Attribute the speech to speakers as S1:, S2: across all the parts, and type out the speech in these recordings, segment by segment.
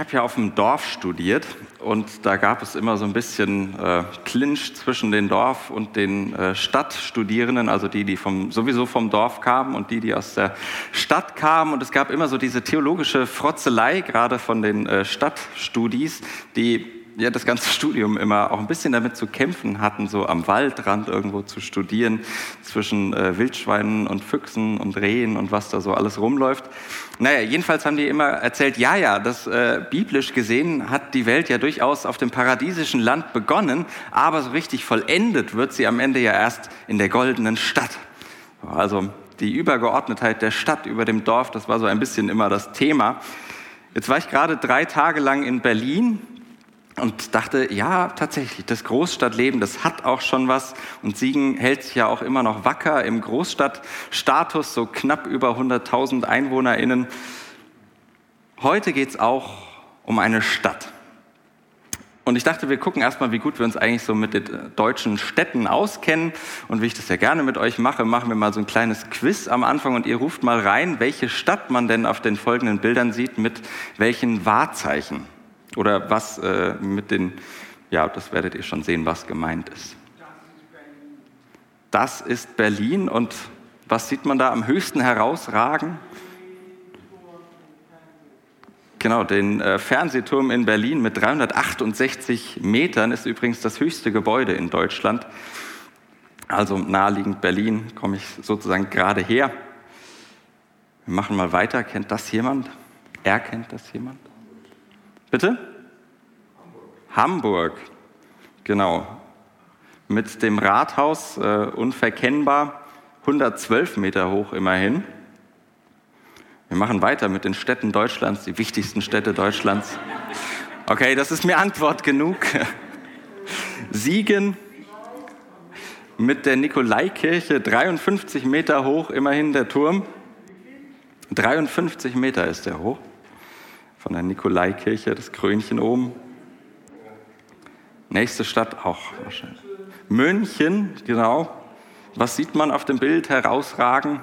S1: Habe ja auf dem Dorf studiert und da gab es immer so ein bisschen äh, Clinch zwischen den Dorf- und den äh, Stadtstudierenden, also die, die vom, sowieso vom Dorf kamen und die, die aus der Stadt kamen. Und es gab immer so diese theologische Frotzelei, gerade von den äh, Stadtstudis, die ja das ganze Studium immer auch ein bisschen damit zu kämpfen hatten, so am Waldrand irgendwo zu studieren, zwischen äh, Wildschweinen und Füchsen und Rehen und was da so alles rumläuft. Naja, jedenfalls haben die immer erzählt, ja, ja, das äh, biblisch gesehen hat die Welt ja durchaus auf dem paradiesischen Land begonnen, aber so richtig vollendet wird sie am Ende ja erst in der goldenen Stadt. Also die Übergeordnetheit der Stadt über dem Dorf, das war so ein bisschen immer das Thema. Jetzt war ich gerade drei Tage lang in Berlin und dachte, ja, tatsächlich, das Großstadtleben, das hat auch schon was. Und Siegen hält sich ja auch immer noch wacker im Großstadtstatus, so knapp über 100.000 EinwohnerInnen. Heute geht es auch um eine Stadt. Und ich dachte, wir gucken erstmal, wie gut wir uns eigentlich so mit den deutschen Städten auskennen. Und wie ich das ja gerne mit euch mache, machen wir mal so ein kleines Quiz am Anfang und ihr ruft mal rein, welche Stadt man denn auf den folgenden Bildern sieht, mit welchen Wahrzeichen. Oder was äh, mit den, ja, das werdet ihr schon sehen, was gemeint ist. Das ist Berlin und was sieht man da am höchsten herausragen? Genau, den äh, Fernsehturm in Berlin mit 368 Metern ist übrigens das höchste Gebäude in Deutschland. Also naheliegend Berlin komme ich sozusagen gerade her. Wir machen mal weiter. Kennt das jemand? Erkennt das jemand? Bitte? Hamburg. Hamburg, genau. Mit dem Rathaus äh, unverkennbar, 112 Meter hoch immerhin. Wir machen weiter mit den Städten Deutschlands, die wichtigsten Städte Deutschlands. Okay, das ist mir Antwort genug. Siegen mit der Nikolaikirche, 53 Meter hoch immerhin der Turm. 53 Meter ist der hoch von der Nikolaikirche, das Krönchen oben. Nächste Stadt auch wahrscheinlich. München, genau. Was sieht man auf dem Bild herausragen?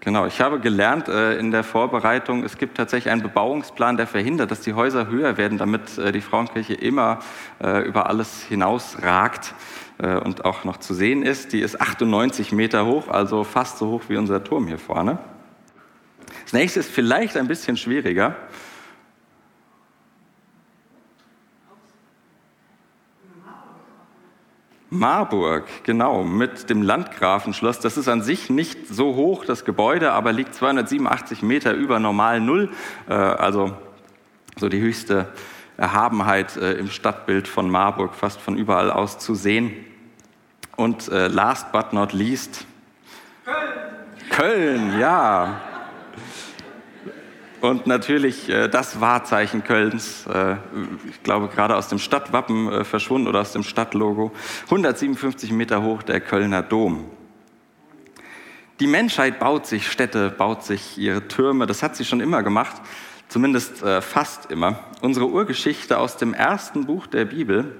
S1: Genau, ich habe gelernt äh, in der Vorbereitung, es gibt tatsächlich einen Bebauungsplan, der verhindert, dass die Häuser höher werden, damit äh, die Frauenkirche immer äh, über alles hinausragt äh, und auch noch zu sehen ist. Die ist 98 Meter hoch, also fast so hoch wie unser Turm hier vorne. Das nächste ist vielleicht ein bisschen schwieriger. Marburg, genau, mit dem Landgrafenschloss. Das ist an sich nicht so hoch, das Gebäude, aber liegt 287 Meter über normal Null, äh, also so die höchste Erhabenheit äh, im Stadtbild von Marburg, fast von überall aus zu sehen. Und äh, last but not least, Köln, Köln ja. Und natürlich äh, das Wahrzeichen Kölns, äh, ich glaube gerade aus dem Stadtwappen äh, verschwunden oder aus dem Stadtlogo, 157 Meter hoch der Kölner Dom. Die Menschheit baut sich Städte, baut sich ihre Türme, das hat sie schon immer gemacht, zumindest äh, fast immer. Unsere Urgeschichte aus dem ersten Buch der Bibel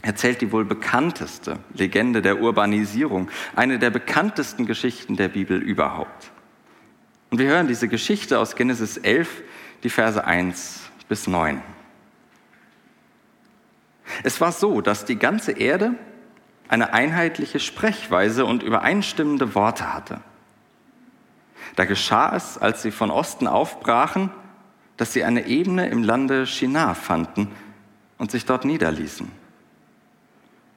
S1: erzählt die wohl bekannteste Legende der Urbanisierung, eine der bekanntesten Geschichten der Bibel überhaupt. Und wir hören diese Geschichte aus Genesis 11, die Verse 1 bis 9. Es war so, dass die ganze Erde eine einheitliche Sprechweise und übereinstimmende Worte hatte. Da geschah es, als sie von Osten aufbrachen, dass sie eine Ebene im Lande Shinar fanden und sich dort niederließen.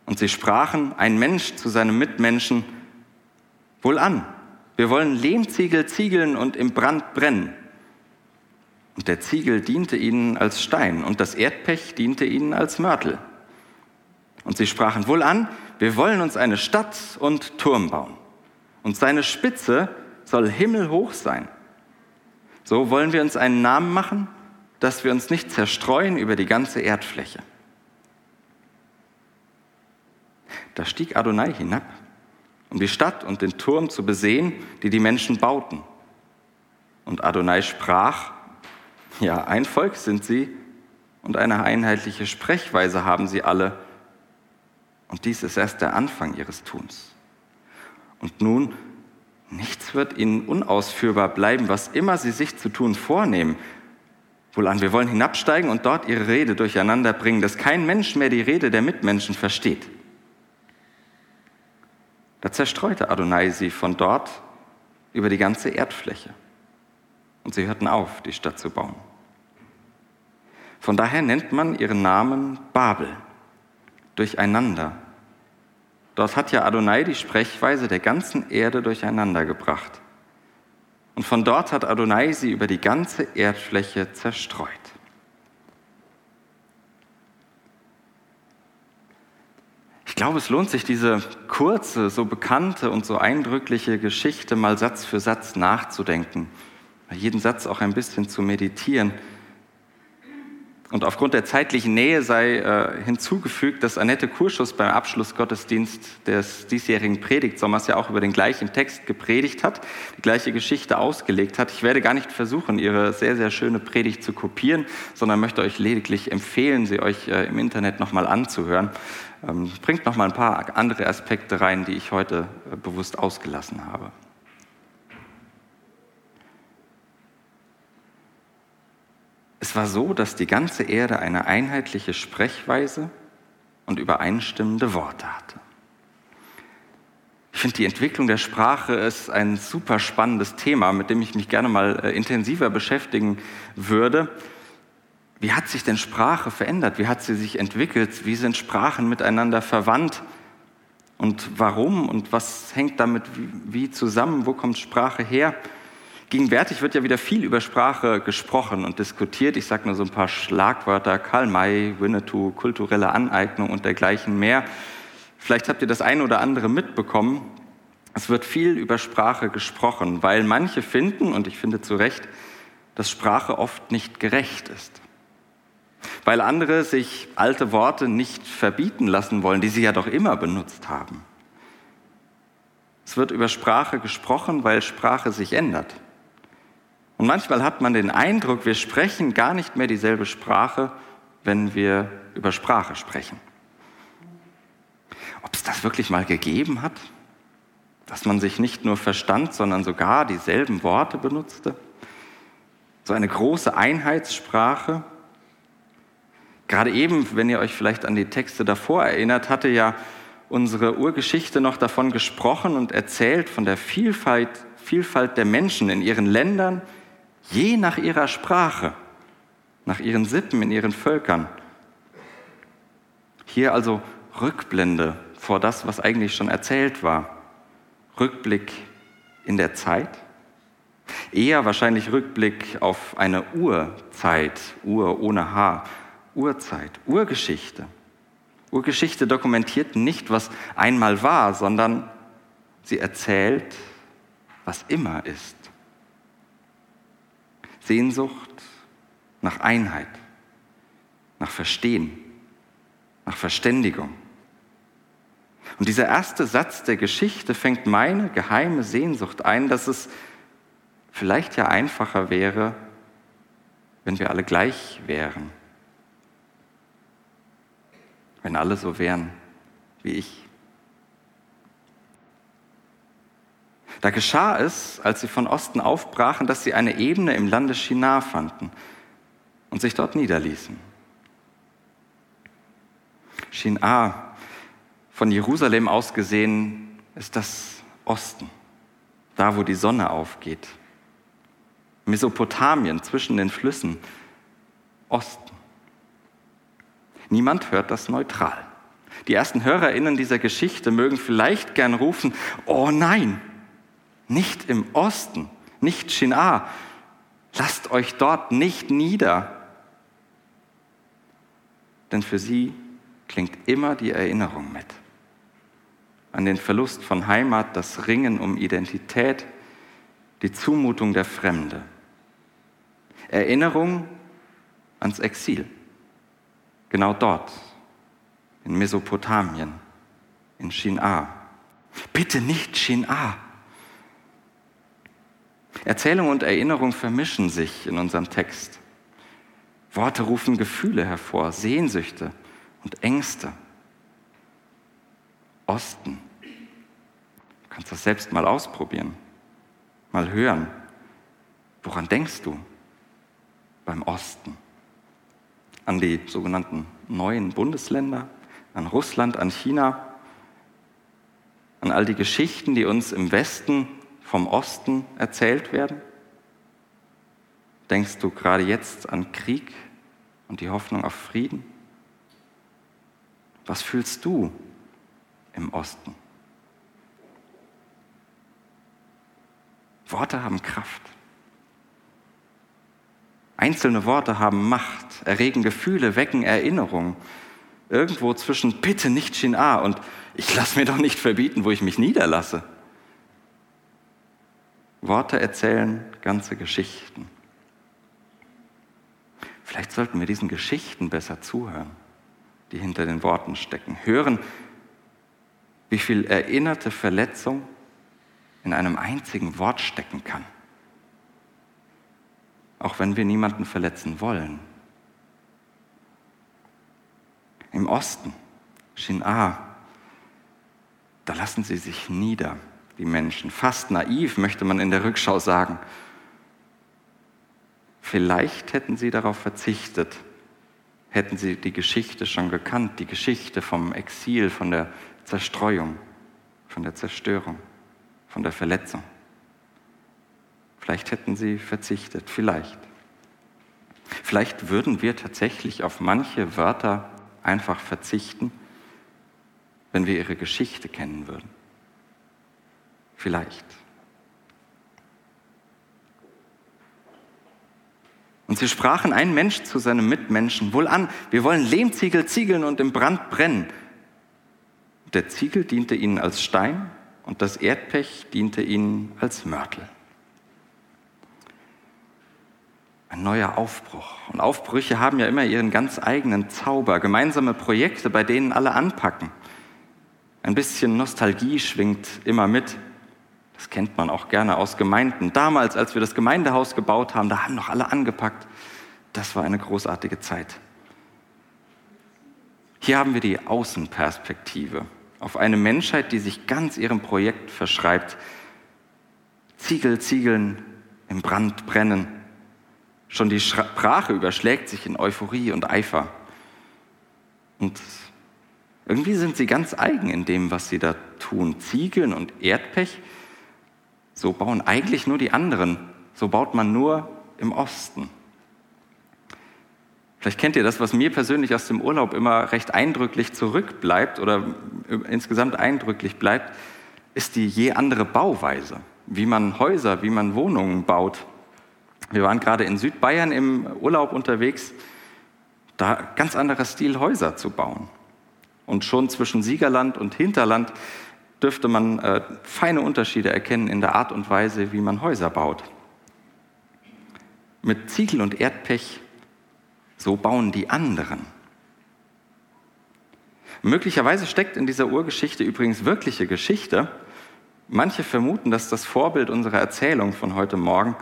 S1: Und sie sprachen, ein Mensch zu seinem Mitmenschen, wohlan, wir wollen Lehmziegel ziegeln und im Brand brennen. Und der Ziegel diente ihnen als Stein und das Erdpech diente ihnen als Mörtel. Und sie sprachen wohl an, wir wollen uns eine Stadt und Turm bauen. Und seine Spitze soll himmelhoch sein. So wollen wir uns einen Namen machen, dass wir uns nicht zerstreuen über die ganze Erdfläche. Da stieg Adonai hinab, um die Stadt und den Turm zu besehen, die die Menschen bauten. Und Adonai sprach, ja, ein Volk sind sie und eine einheitliche Sprechweise haben sie alle. Und dies ist erst der Anfang ihres Tuns. Und nun, nichts wird ihnen unausführbar bleiben, was immer sie sich zu tun vornehmen. Wohlan, wir wollen hinabsteigen und dort ihre Rede durcheinander bringen, dass kein Mensch mehr die Rede der Mitmenschen versteht. Da zerstreute Adonai sie von dort über die ganze Erdfläche. Und sie hörten auf, die Stadt zu bauen. Von daher nennt man ihren Namen Babel, durcheinander. Dort hat ja Adonai die Sprechweise der ganzen Erde durcheinander gebracht. Und von dort hat Adonai sie über die ganze Erdfläche zerstreut. Ich glaube, es lohnt sich, diese kurze, so bekannte und so eindrückliche Geschichte mal Satz für Satz nachzudenken, bei jedem Satz auch ein bisschen zu meditieren. Und aufgrund der zeitlichen Nähe sei äh, hinzugefügt, dass Annette Kurschus beim Abschlussgottesdienst des diesjährigen Predigtsommers ja auch über den gleichen Text gepredigt hat, die gleiche Geschichte ausgelegt hat. Ich werde gar nicht versuchen, ihre sehr, sehr schöne Predigt zu kopieren, sondern möchte euch lediglich empfehlen, sie euch äh, im Internet nochmal anzuhören. Ähm, bringt nochmal ein paar andere Aspekte rein, die ich heute äh, bewusst ausgelassen habe. Es war so, dass die ganze Erde eine einheitliche Sprechweise und übereinstimmende Worte hatte. Ich finde, die Entwicklung der Sprache ist ein super spannendes Thema, mit dem ich mich gerne mal äh, intensiver beschäftigen würde. Wie hat sich denn Sprache verändert? Wie hat sie sich entwickelt? Wie sind Sprachen miteinander verwandt? Und warum? Und was hängt damit wie zusammen? Wo kommt Sprache her? Gegenwärtig wird ja wieder viel über Sprache gesprochen und diskutiert. Ich sage nur so ein paar Schlagwörter, Karl May, Winnetou, kulturelle Aneignung und dergleichen mehr. Vielleicht habt ihr das eine oder andere mitbekommen. Es wird viel über Sprache gesprochen, weil manche finden, und ich finde zu Recht, dass Sprache oft nicht gerecht ist. Weil andere sich alte Worte nicht verbieten lassen wollen, die sie ja doch immer benutzt haben. Es wird über Sprache gesprochen, weil Sprache sich ändert. Und manchmal hat man den Eindruck, wir sprechen gar nicht mehr dieselbe Sprache, wenn wir über Sprache sprechen. Ob es das wirklich mal gegeben hat, dass man sich nicht nur verstand, sondern sogar dieselben Worte benutzte? So eine große Einheitssprache. Gerade eben, wenn ihr euch vielleicht an die Texte davor erinnert, hatte ja unsere Urgeschichte noch davon gesprochen und erzählt von der Vielfalt, Vielfalt der Menschen in ihren Ländern, je nach ihrer Sprache, nach ihren Sippen, in ihren Völkern. Hier also Rückblende vor das, was eigentlich schon erzählt war. Rückblick in der Zeit. Eher wahrscheinlich Rückblick auf eine Urzeit, Ur ohne H, Urzeit, Urgeschichte. Urgeschichte dokumentiert nicht, was einmal war, sondern sie erzählt, was immer ist. Sehnsucht nach Einheit, nach Verstehen, nach Verständigung. Und dieser erste Satz der Geschichte fängt meine geheime Sehnsucht ein, dass es vielleicht ja einfacher wäre, wenn wir alle gleich wären. Wenn alle so wären wie ich. Da geschah es, als sie von Osten aufbrachen, dass sie eine Ebene im Lande Shinar fanden und sich dort niederließen. Shinar, von Jerusalem aus gesehen, ist das Osten, da wo die Sonne aufgeht. Mesopotamien zwischen den Flüssen, Osten. Niemand hört das neutral. Die ersten HörerInnen dieser Geschichte mögen vielleicht gern rufen, oh nein, nicht im Osten, nicht Shinar. Lasst euch dort nicht nieder. Denn für sie klingt immer die Erinnerung mit. An den Verlust von Heimat, das Ringen um Identität, die Zumutung der Fremde. Erinnerung ans Exil. Genau dort, in Mesopotamien, in Shin'a. Bitte nicht Shin'a. Erzählung und Erinnerung vermischen sich in unserem Text. Worte rufen Gefühle hervor, Sehnsüchte und Ängste. Osten. Du kannst das selbst mal ausprobieren, mal hören. Woran denkst du beim Osten? An die sogenannten neuen Bundesländer, an Russland, an China, an all die Geschichten, die uns im Westen vom Osten erzählt werden? Denkst du gerade jetzt an Krieg und die Hoffnung auf Frieden? Was fühlst du im Osten? Worte haben Kraft. Einzelne Worte haben Macht, erregen Gefühle, wecken Erinnerungen. Irgendwo zwischen bitte nicht Shin'a und ich lasse mir doch nicht verbieten, wo ich mich niederlasse. Worte erzählen ganze Geschichten. Vielleicht sollten wir diesen Geschichten besser zuhören, die hinter den Worten stecken. Hören, wie viel erinnerte Verletzung in einem einzigen Wort stecken kann. Auch wenn wir niemanden verletzen wollen. Im Osten, Shin'a, da lassen sie sich nieder die Menschen. Fast naiv, möchte man in der Rückschau sagen. Vielleicht hätten sie darauf verzichtet, hätten sie die Geschichte schon gekannt, die Geschichte vom Exil, von der Zerstreuung, von der Zerstörung, von der Verletzung. Vielleicht hätten sie verzichtet, vielleicht. Vielleicht würden wir tatsächlich auf manche Wörter einfach verzichten, wenn wir ihre Geschichte kennen würden. Vielleicht. Und sie sprachen ein Mensch zu seinem Mitmenschen, wohlan, wir wollen Lehmziegel ziegeln und im Brand brennen. Der Ziegel diente ihnen als Stein und das Erdpech diente ihnen als Mörtel. Ein neuer Aufbruch. Und Aufbrüche haben ja immer ihren ganz eigenen Zauber, gemeinsame Projekte, bei denen alle anpacken. Ein bisschen Nostalgie schwingt immer mit. Das kennt man auch gerne aus Gemeinden. Damals, als wir das Gemeindehaus gebaut haben, da haben noch alle angepackt. Das war eine großartige Zeit. Hier haben wir die Außenperspektive auf eine Menschheit, die sich ganz ihrem Projekt verschreibt. Ziegel, Ziegeln, im Brand brennen. Schon die Sprache überschlägt sich in Euphorie und Eifer. Und irgendwie sind sie ganz eigen in dem, was sie da tun. Ziegeln und Erdpech so bauen eigentlich nur die anderen. So baut man nur im Osten. Vielleicht kennt ihr das, was mir persönlich aus dem Urlaub immer recht eindrücklich zurückbleibt oder insgesamt eindrücklich bleibt, ist die je andere Bauweise, wie man Häuser, wie man Wohnungen baut. Wir waren gerade in Südbayern im Urlaub unterwegs, da ganz anderer Stil Häuser zu bauen. Und schon zwischen Siegerland und Hinterland dürfte man äh, feine Unterschiede erkennen in der Art und Weise, wie man Häuser baut. Mit Ziegel und Erdpech, so bauen die anderen. Möglicherweise steckt in dieser Urgeschichte übrigens wirkliche Geschichte. Manche vermuten, dass das Vorbild unserer Erzählung von heute Morgen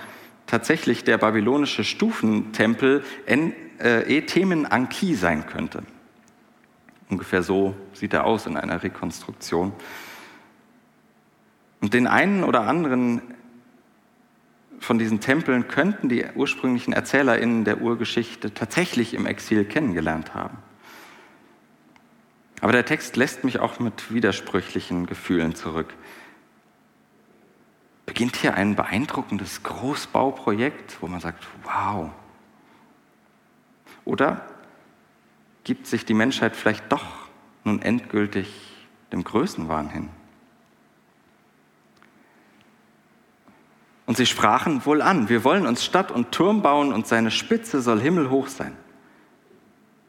S1: tatsächlich der babylonische Stufentempel äh, Etemen Anki sein könnte. Ungefähr so sieht er aus in einer Rekonstruktion. Und den einen oder anderen von diesen Tempeln könnten die ursprünglichen ErzählerInnen der Urgeschichte tatsächlich im Exil kennengelernt haben. Aber der Text lässt mich auch mit widersprüchlichen Gefühlen zurück. Beginnt hier ein beeindruckendes Großbauprojekt, wo man sagt, wow. Oder gibt sich die Menschheit vielleicht doch nun endgültig dem Größenwahn hin? Und sie sprachen wohl an, wir wollen uns Stadt und Turm bauen und seine Spitze soll himmelhoch sein.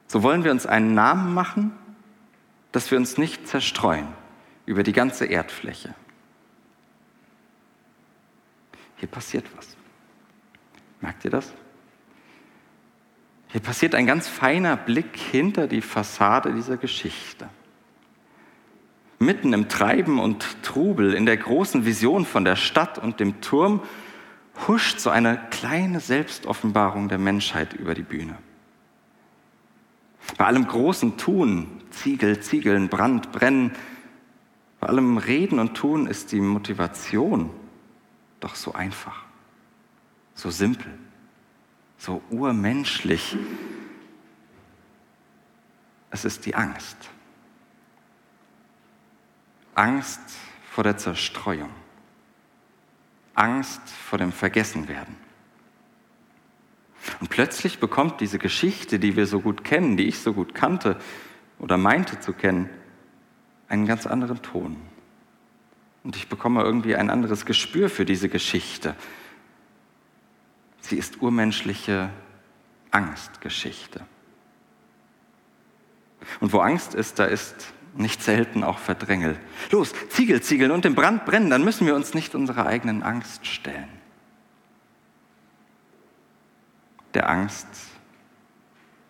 S1: So wollen wir uns einen Namen machen, dass wir uns nicht zerstreuen über die ganze Erdfläche. Hier passiert was. Merkt ihr das? Hier passiert ein ganz feiner Blick hinter die Fassade dieser Geschichte. Mitten im Treiben und Trubel, in der großen Vision von der Stadt und dem Turm, huscht so eine kleine Selbstoffenbarung der Menschheit über die Bühne. Bei allem großen Tun, Ziegel, Ziegeln, Brand, Brennen, bei allem Reden und Tun ist die Motivation doch so einfach, so simpel so urmenschlich. Es ist die Angst. Angst vor der Zerstreuung. Angst vor dem Vergessenwerden. Und plötzlich bekommt diese Geschichte, die wir so gut kennen, die ich so gut kannte oder meinte zu kennen, einen ganz anderen Ton. Und ich bekomme irgendwie ein anderes Gespür für diese Geschichte. Sie ist urmenschliche Angstgeschichte. Und wo Angst ist, da ist nicht selten auch Verdrängel. Los, Ziegel, Ziegeln und im Brand brennen, dann müssen wir uns nicht unserer eigenen Angst stellen. Der Angst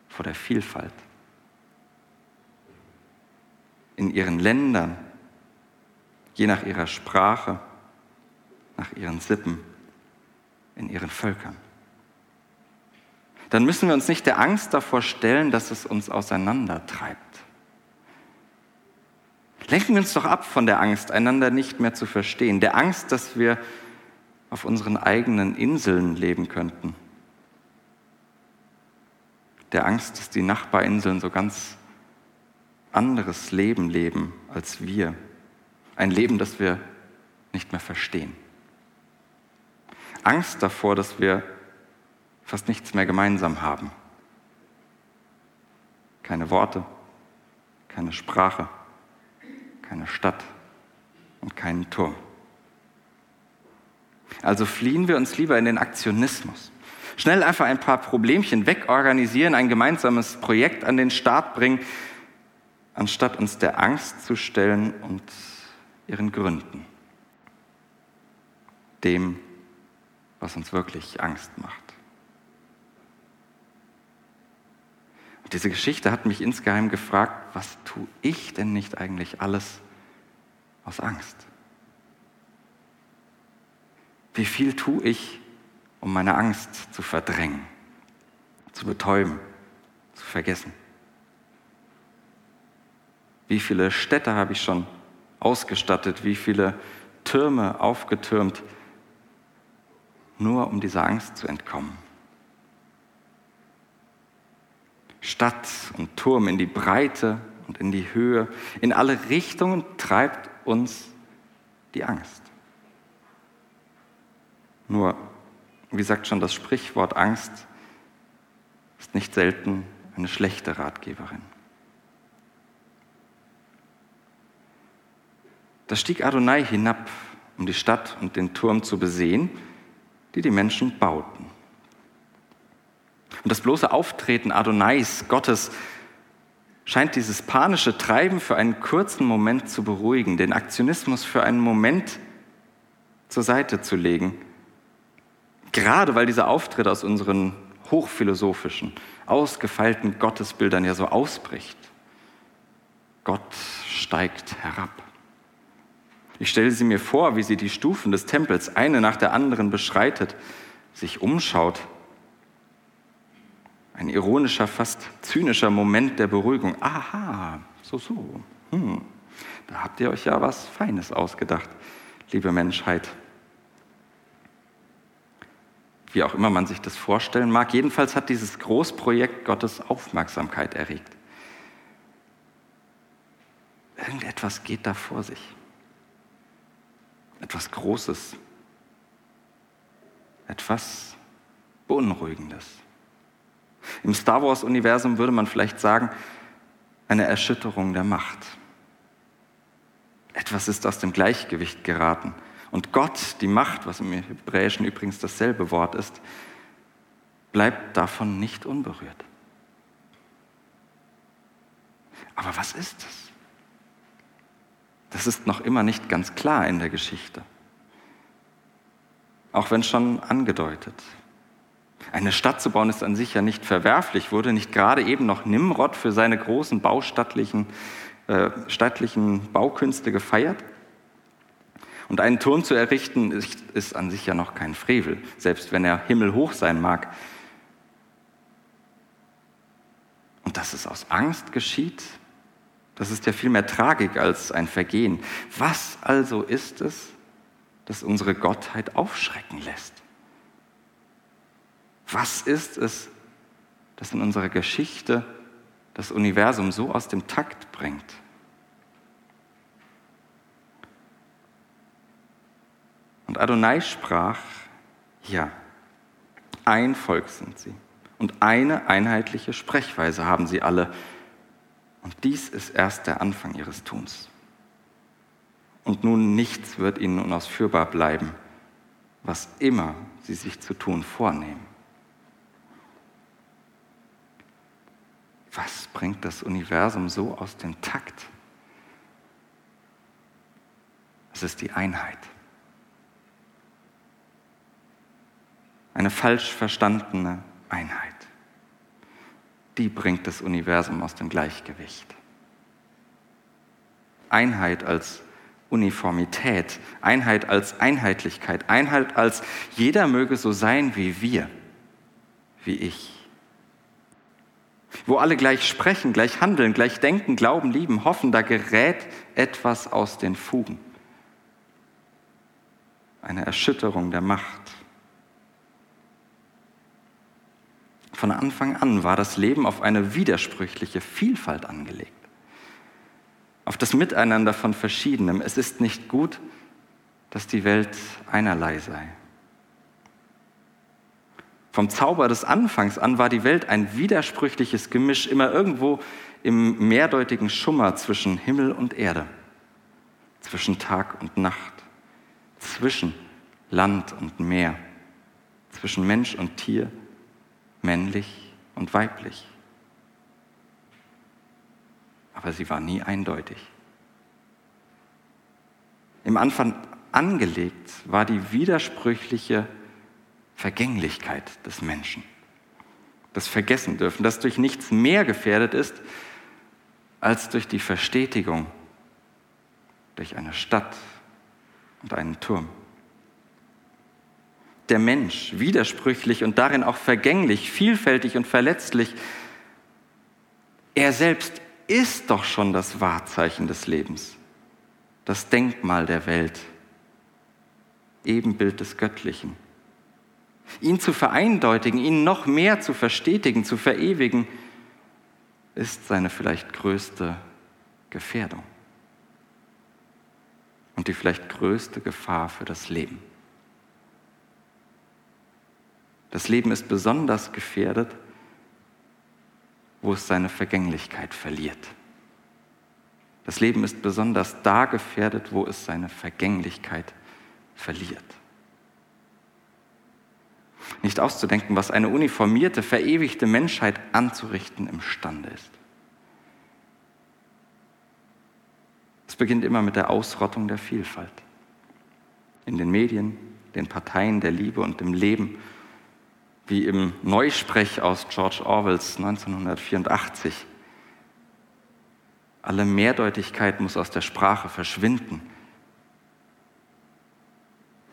S1: vor der Vielfalt. In ihren Ländern, je nach ihrer Sprache, nach ihren Sippen, in ihren Völkern. Dann müssen wir uns nicht der Angst davor stellen, dass es uns auseinandertreibt. Lenken wir uns doch ab von der Angst, einander nicht mehr zu verstehen, der Angst, dass wir auf unseren eigenen Inseln leben könnten, der Angst, dass die Nachbarinseln so ganz anderes Leben leben als wir, ein Leben, das wir nicht mehr verstehen. Angst davor, dass wir fast nichts mehr gemeinsam haben. Keine Worte, keine Sprache, keine Stadt und keinen Turm. Also fliehen wir uns lieber in den Aktionismus. Schnell einfach ein paar Problemchen wegorganisieren, ein gemeinsames Projekt an den Start bringen, anstatt uns der Angst zu stellen und ihren Gründen. Dem, was uns wirklich Angst macht. diese Geschichte hat mich insgeheim gefragt, was tue ich denn nicht eigentlich alles aus Angst? Wie viel tue ich, um meine Angst zu verdrängen, zu betäuben, zu vergessen? Wie viele Städte habe ich schon ausgestattet, wie viele Türme aufgetürmt, nur um dieser Angst zu entkommen? Stadt und Turm in die Breite und in die Höhe. In alle Richtungen treibt uns die Angst. Nur, wie sagt schon das Sprichwort, Angst ist nicht selten eine schlechte Ratgeberin. Da stieg Adonai hinab, um die Stadt und den Turm zu besehen, die die Menschen bauten. Und das bloße Auftreten Adonais, Gottes, scheint dieses panische Treiben für einen kurzen Moment zu beruhigen, den Aktionismus für einen Moment zur Seite zu legen. Gerade weil dieser Auftritt aus unseren hochphilosophischen, ausgefeilten Gottesbildern ja so ausbricht. Gott steigt herab. Ich stelle sie mir vor, wie sie die Stufen des Tempels eine nach der anderen beschreitet, sich umschaut ein ironischer, fast zynischer Moment der Beruhigung. Aha, so, so. Hm. Da habt ihr euch ja was Feines ausgedacht, liebe Menschheit. Wie auch immer man sich das vorstellen mag. Jedenfalls hat dieses Großprojekt Gottes Aufmerksamkeit erregt. Irgendetwas geht da vor sich. Etwas Großes. Etwas Beunruhigendes. Im Star Wars-Universum würde man vielleicht sagen, eine Erschütterung der Macht. Etwas ist aus dem Gleichgewicht geraten. Und Gott, die Macht, was im Hebräischen übrigens dasselbe Wort ist, bleibt davon nicht unberührt. Aber was ist es? Das ist noch immer nicht ganz klar in der Geschichte. Auch wenn schon angedeutet. Eine Stadt zu bauen ist an sich ja nicht verwerflich, wurde nicht gerade eben noch Nimrod für seine großen baustattlichen äh, stattlichen Baukünste gefeiert? Und einen Turm zu errichten, ist, ist an sich ja noch kein Frevel, selbst wenn er himmelhoch sein mag. Und dass es aus Angst geschieht, das ist ja viel mehr Tragik als ein Vergehen. Was also ist es, das unsere Gottheit aufschrecken lässt? Was ist es, das in unserer Geschichte das Universum so aus dem Takt bringt? Und Adonai sprach, ja, ein Volk sind sie und eine einheitliche Sprechweise haben sie alle. Und dies ist erst der Anfang ihres Tuns. Und nun nichts wird ihnen unausführbar bleiben, was immer sie sich zu tun vornehmen. Was bringt das Universum so aus dem Takt? Es ist die Einheit. Eine falsch verstandene Einheit. Die bringt das Universum aus dem Gleichgewicht. Einheit als Uniformität, Einheit als Einheitlichkeit, Einheit als jeder möge so sein wie wir, wie ich wo alle gleich sprechen, gleich handeln, gleich denken, glauben, lieben, hoffen, da gerät etwas aus den Fugen. Eine Erschütterung der Macht. Von Anfang an war das Leben auf eine widersprüchliche Vielfalt angelegt, auf das Miteinander von Verschiedenem. Es ist nicht gut, dass die Welt einerlei sei. Vom Zauber des Anfangs an war die Welt ein widersprüchliches Gemisch, immer irgendwo im mehrdeutigen Schummer zwischen Himmel und Erde, zwischen Tag und Nacht, zwischen Land und Meer, zwischen Mensch und Tier, männlich und weiblich. Aber sie war nie eindeutig. Im Anfang angelegt war die widersprüchliche Vergänglichkeit des Menschen. Das Vergessen dürfen, das durch nichts mehr gefährdet ist als durch die Verstetigung durch eine Stadt und einen Turm. Der Mensch, widersprüchlich und darin auch vergänglich, vielfältig und verletzlich, er selbst ist doch schon das Wahrzeichen des Lebens, das Denkmal der Welt, Ebenbild des Göttlichen. Ihn zu vereindeutigen, ihn noch mehr zu verstetigen, zu verewigen, ist seine vielleicht größte Gefährdung und die vielleicht größte Gefahr für das Leben. Das Leben ist besonders gefährdet, wo es seine Vergänglichkeit verliert. Das Leben ist besonders da gefährdet, wo es seine Vergänglichkeit verliert nicht auszudenken, was eine uniformierte, verewigte Menschheit anzurichten imstande ist. Es beginnt immer mit der Ausrottung der Vielfalt. In den Medien, den Parteien der Liebe und dem Leben, wie im Neusprech aus George Orwells 1984. Alle Mehrdeutigkeit muss aus der Sprache verschwinden.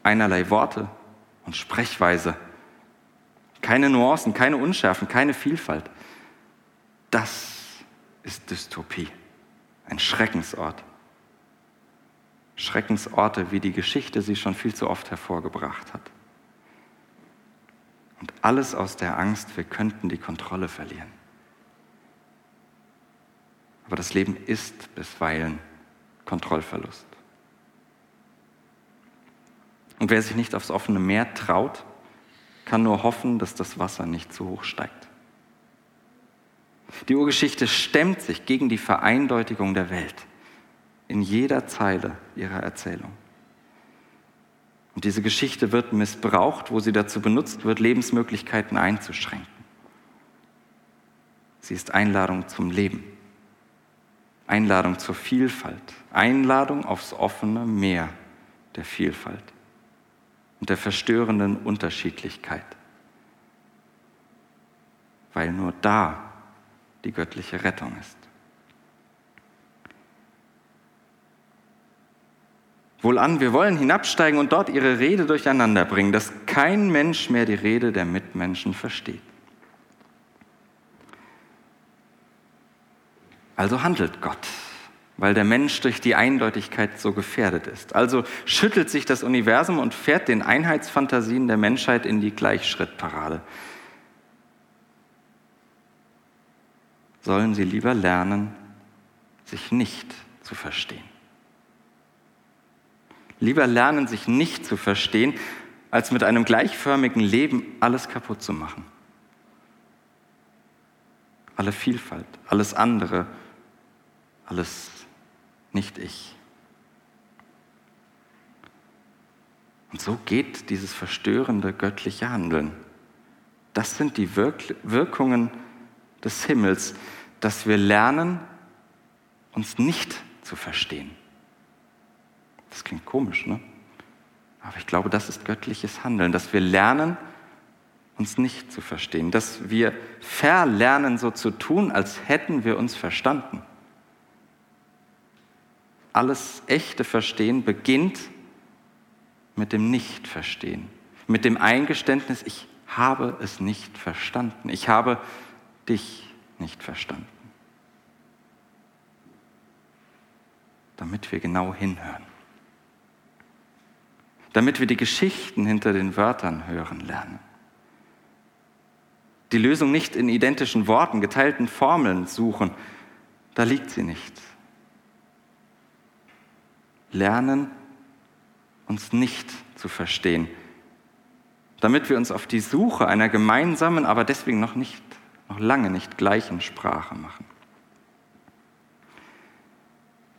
S1: Einerlei Worte und Sprechweise keine Nuancen, keine Unschärfen, keine Vielfalt. Das ist Dystopie, ein Schreckensort. Schreckensorte, wie die Geschichte sie schon viel zu oft hervorgebracht hat. Und alles aus der Angst, wir könnten die Kontrolle verlieren. Aber das Leben ist bisweilen Kontrollverlust. Und wer sich nicht aufs offene Meer traut, kann nur hoffen, dass das Wasser nicht zu hoch steigt. Die Urgeschichte stemmt sich gegen die Vereindeutigung der Welt in jeder Zeile ihrer Erzählung. Und diese Geschichte wird missbraucht, wo sie dazu benutzt wird, Lebensmöglichkeiten einzuschränken. Sie ist Einladung zum Leben, Einladung zur Vielfalt, Einladung aufs offene Meer der Vielfalt und der verstörenden Unterschiedlichkeit. weil nur da die göttliche Rettung ist. Wohlan, wir wollen hinabsteigen und dort ihre Rede durcheinander bringen, dass kein Mensch mehr die Rede der Mitmenschen versteht. Also handelt Gott, weil der Mensch durch die Eindeutigkeit so gefährdet ist. Also schüttelt sich das Universum und fährt den Einheitsfantasien der Menschheit in die Gleichschrittparade. Sollen sie lieber lernen, sich nicht zu verstehen. Lieber lernen, sich nicht zu verstehen, als mit einem gleichförmigen Leben alles kaputt zu machen. Alle Vielfalt, alles andere, alles nicht ich. Und so geht dieses verstörende göttliche Handeln. Das sind die Wirk Wirkungen des Himmels, dass wir lernen, uns nicht zu verstehen. Das klingt komisch, ne? Aber ich glaube, das ist göttliches Handeln, dass wir lernen, uns nicht zu verstehen, dass wir verlernen, so zu tun, als hätten wir uns verstanden. Alles echte Verstehen beginnt mit dem Nicht-Verstehen, mit dem Eingeständnis, ich habe es nicht verstanden, ich habe dich nicht verstanden. Damit wir genau hinhören damit wir die Geschichten hinter den Wörtern hören lernen. Die Lösung nicht in identischen Worten, geteilten Formeln suchen, da liegt sie nicht. Lernen, uns nicht zu verstehen, damit wir uns auf die Suche einer gemeinsamen, aber deswegen noch nicht, noch lange nicht gleichen Sprache machen.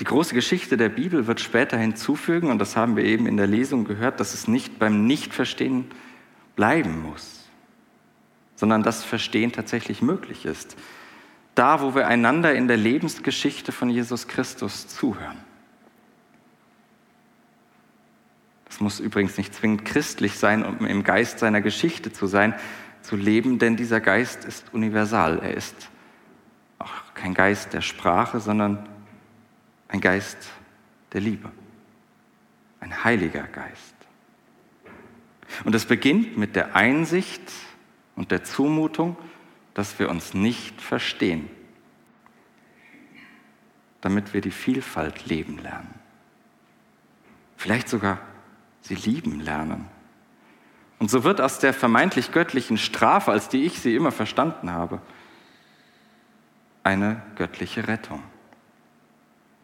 S1: Die große Geschichte der Bibel wird später hinzufügen, und das haben wir eben in der Lesung gehört, dass es nicht beim Nichtverstehen bleiben muss, sondern dass Verstehen tatsächlich möglich ist. Da, wo wir einander in der Lebensgeschichte von Jesus Christus zuhören. Es muss übrigens nicht zwingend christlich sein, um im Geist seiner Geschichte zu sein, zu leben, denn dieser Geist ist universal. Er ist auch kein Geist der Sprache, sondern ein Geist der Liebe, ein heiliger Geist. Und es beginnt mit der Einsicht und der Zumutung, dass wir uns nicht verstehen, damit wir die Vielfalt leben lernen. Vielleicht sogar sie lieben lernen. Und so wird aus der vermeintlich göttlichen Strafe, als die ich sie immer verstanden habe, eine göttliche Rettung.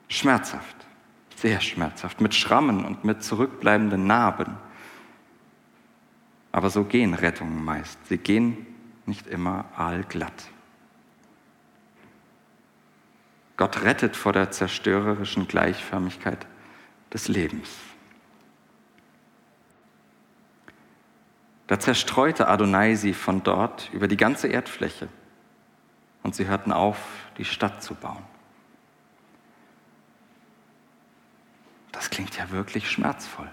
S1: Schmerzhaft, sehr schmerzhaft, mit Schrammen und mit zurückbleibenden Narben. Aber so gehen Rettungen meist. Sie gehen nicht immer aalglatt. Gott rettet vor der zerstörerischen Gleichförmigkeit des Lebens. Da zerstreute Adonai sie von dort über die ganze Erdfläche und sie hörten auf, die Stadt zu bauen. Das klingt ja wirklich schmerzvoll.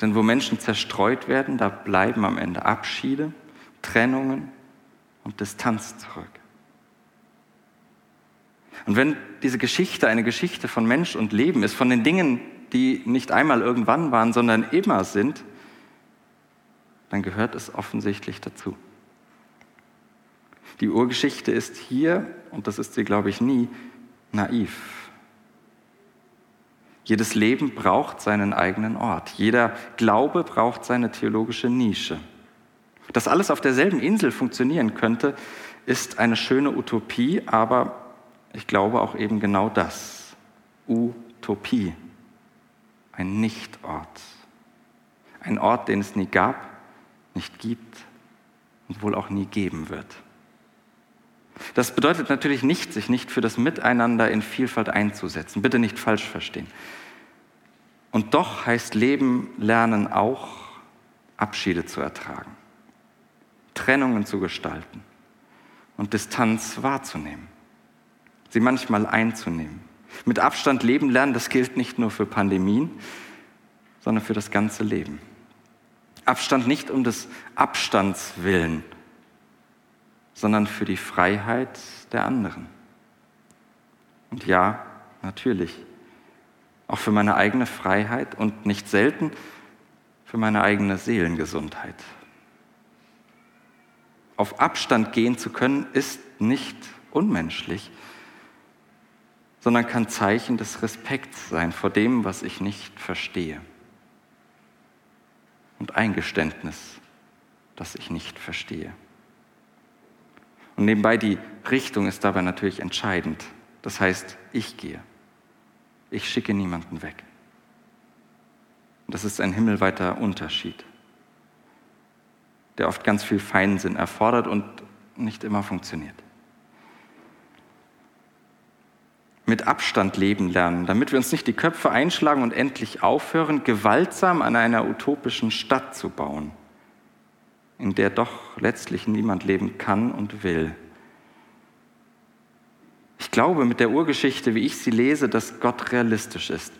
S1: Denn wo Menschen zerstreut werden, da bleiben am Ende Abschiede, Trennungen und Distanz zurück. Und wenn diese Geschichte eine Geschichte von Mensch und Leben ist, von den Dingen, die nicht einmal irgendwann waren, sondern immer sind, dann gehört es offensichtlich dazu. Die Urgeschichte ist hier, und das ist sie, glaube ich, nie, naiv. Jedes Leben braucht seinen eigenen Ort. Jeder Glaube braucht seine theologische Nische. Dass alles auf derselben Insel funktionieren könnte, ist eine schöne Utopie, aber ich glaube auch eben genau das. Utopie. Ein Nichtort. Ein Ort, den es nie gab, nicht gibt und wohl auch nie geben wird. Das bedeutet natürlich nicht, sich nicht für das Miteinander in Vielfalt einzusetzen. Bitte nicht falsch verstehen. Und doch heißt Leben lernen auch, Abschiede zu ertragen, Trennungen zu gestalten und Distanz wahrzunehmen, sie manchmal einzunehmen. Mit Abstand leben lernen, das gilt nicht nur für Pandemien, sondern für das ganze Leben. Abstand nicht um des Abstands willen, sondern für die Freiheit der anderen. Und ja, natürlich, auch für meine eigene Freiheit und nicht selten für meine eigene Seelengesundheit. Auf Abstand gehen zu können, ist nicht unmenschlich, sondern kann Zeichen des Respekts sein vor dem, was ich nicht verstehe. Und Eingeständnis, dass ich nicht verstehe. Und nebenbei die Richtung ist dabei natürlich entscheidend. Das heißt, ich gehe. Ich schicke niemanden weg. Das ist ein himmelweiter Unterschied, der oft ganz viel Feinsinn erfordert und nicht immer funktioniert. Mit Abstand leben lernen, damit wir uns nicht die Köpfe einschlagen und endlich aufhören, gewaltsam an einer utopischen Stadt zu bauen, in der doch letztlich niemand leben kann und will. Ich glaube mit der Urgeschichte, wie ich sie lese, dass Gott realistisch ist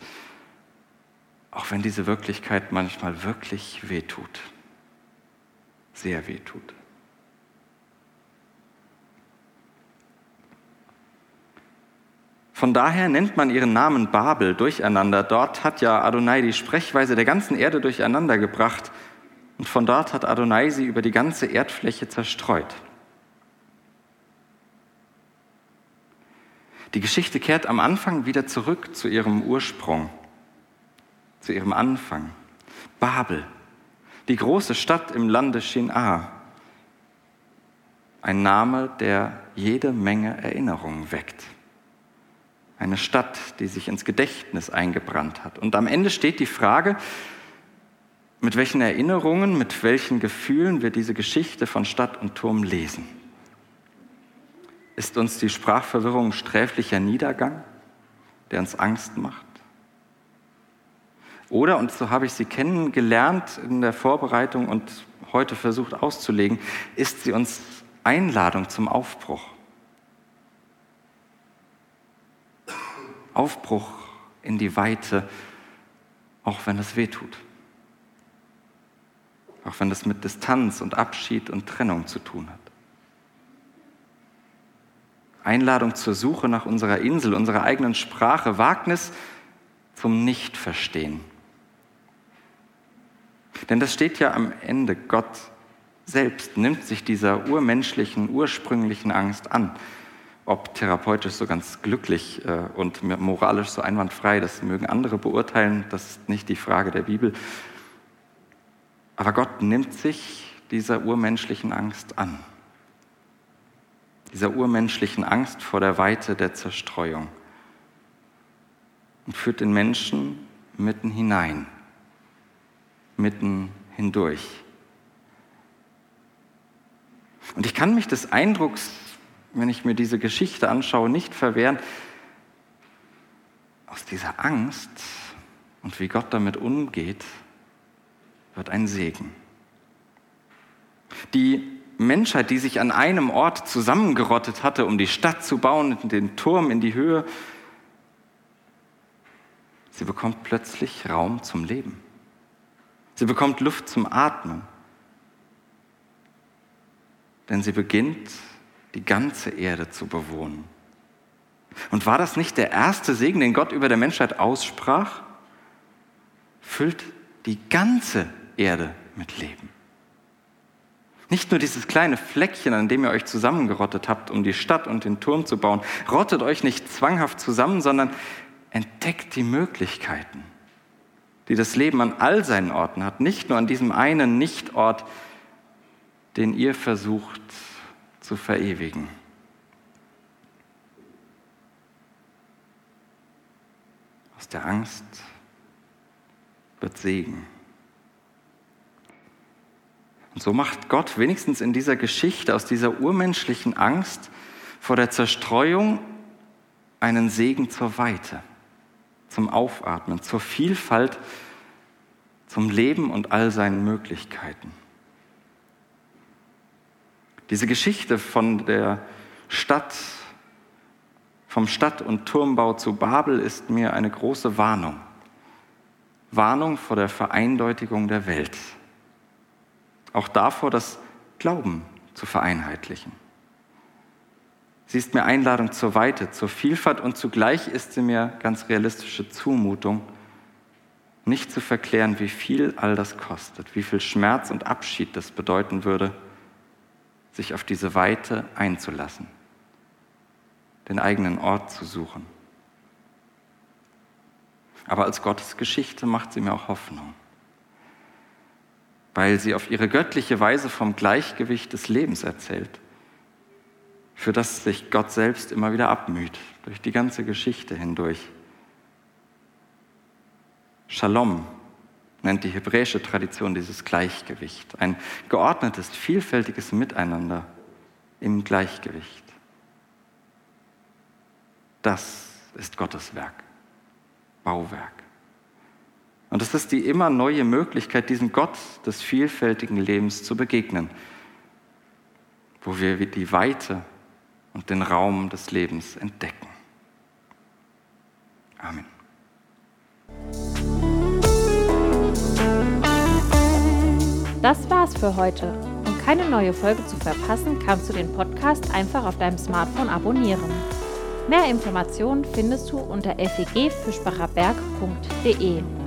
S1: auch wenn diese Wirklichkeit manchmal wirklich wehtut, sehr wehtut. Von daher nennt man ihren Namen Babel durcheinander. Dort hat ja Adonai die Sprechweise der ganzen Erde durcheinander gebracht und von dort hat Adonai sie über die ganze Erdfläche zerstreut. Die Geschichte kehrt am Anfang wieder zurück zu ihrem Ursprung zu ihrem Anfang. Babel, die große Stadt im Lande Shinar. Ein Name, der jede Menge Erinnerungen weckt. Eine Stadt, die sich ins Gedächtnis eingebrannt hat. Und am Ende steht die Frage, mit welchen Erinnerungen, mit welchen Gefühlen wir diese Geschichte von Stadt und Turm lesen. Ist uns die Sprachverwirrung sträflicher Niedergang, der uns Angst macht? Oder, und so habe ich sie kennengelernt in der Vorbereitung und heute versucht auszulegen, ist sie uns Einladung zum Aufbruch. Aufbruch in die Weite, auch wenn es weh tut. Auch wenn es mit Distanz und Abschied und Trennung zu tun hat. Einladung zur Suche nach unserer Insel, unserer eigenen Sprache, Wagnis zum Nichtverstehen. Denn das steht ja am Ende. Gott selbst nimmt sich dieser urmenschlichen, ursprünglichen Angst an. Ob therapeutisch so ganz glücklich äh, und moralisch so einwandfrei, das mögen andere beurteilen, das ist nicht die Frage der Bibel. Aber Gott nimmt sich dieser urmenschlichen Angst an. Dieser urmenschlichen Angst vor der Weite der Zerstreuung und führt den Menschen mitten hinein mitten hindurch. Und ich kann mich des Eindrucks, wenn ich mir diese Geschichte anschaue, nicht verwehren, aus dieser Angst und wie Gott damit umgeht, wird ein Segen. Die Menschheit, die sich an einem Ort zusammengerottet hatte, um die Stadt zu bauen, den Turm in die Höhe, sie bekommt plötzlich Raum zum Leben. Sie bekommt Luft zum Atmen. Denn sie beginnt, die ganze Erde zu bewohnen. Und war das nicht der erste Segen, den Gott über der Menschheit aussprach? Füllt die ganze Erde mit Leben. Nicht nur dieses kleine Fleckchen, an dem ihr euch zusammengerottet habt, um die Stadt und den Turm zu bauen. Rottet euch nicht zwanghaft zusammen, sondern entdeckt die Möglichkeiten die das Leben an all seinen Orten hat, nicht nur an diesem einen Nichtort, den ihr versucht zu verewigen. Aus der Angst wird Segen. Und so macht Gott wenigstens in dieser Geschichte aus dieser urmenschlichen Angst vor der Zerstreuung einen Segen zur Weite zum Aufatmen, zur Vielfalt, zum Leben und all seinen Möglichkeiten. Diese Geschichte von der Stadt, vom Stadt- und Turmbau zu Babel ist mir eine große Warnung. Warnung vor der Vereindeutigung der Welt. Auch davor, das Glauben zu vereinheitlichen. Sie ist mir Einladung zur Weite, zur Vielfalt und zugleich ist sie mir ganz realistische Zumutung, nicht zu verklären, wie viel all das kostet, wie viel Schmerz und Abschied das bedeuten würde, sich auf diese Weite einzulassen, den eigenen Ort zu suchen. Aber als Gottes Geschichte macht sie mir auch Hoffnung, weil sie auf ihre göttliche Weise vom Gleichgewicht des Lebens erzählt, für das sich Gott selbst immer wieder abmüht, durch die ganze Geschichte hindurch. Shalom nennt die hebräische Tradition dieses Gleichgewicht, ein geordnetes, vielfältiges Miteinander im Gleichgewicht. Das ist Gottes Werk. Bauwerk. Und es ist die immer neue Möglichkeit, diesem Gott des vielfältigen Lebens zu begegnen, wo wir die Weite und den Raum des Lebens entdecken. Amen.
S2: Das war's für heute. Um keine neue Folge zu verpassen, kannst du den Podcast einfach auf deinem Smartphone abonnieren. Mehr Informationen findest du unter fegfischbacherberg.de.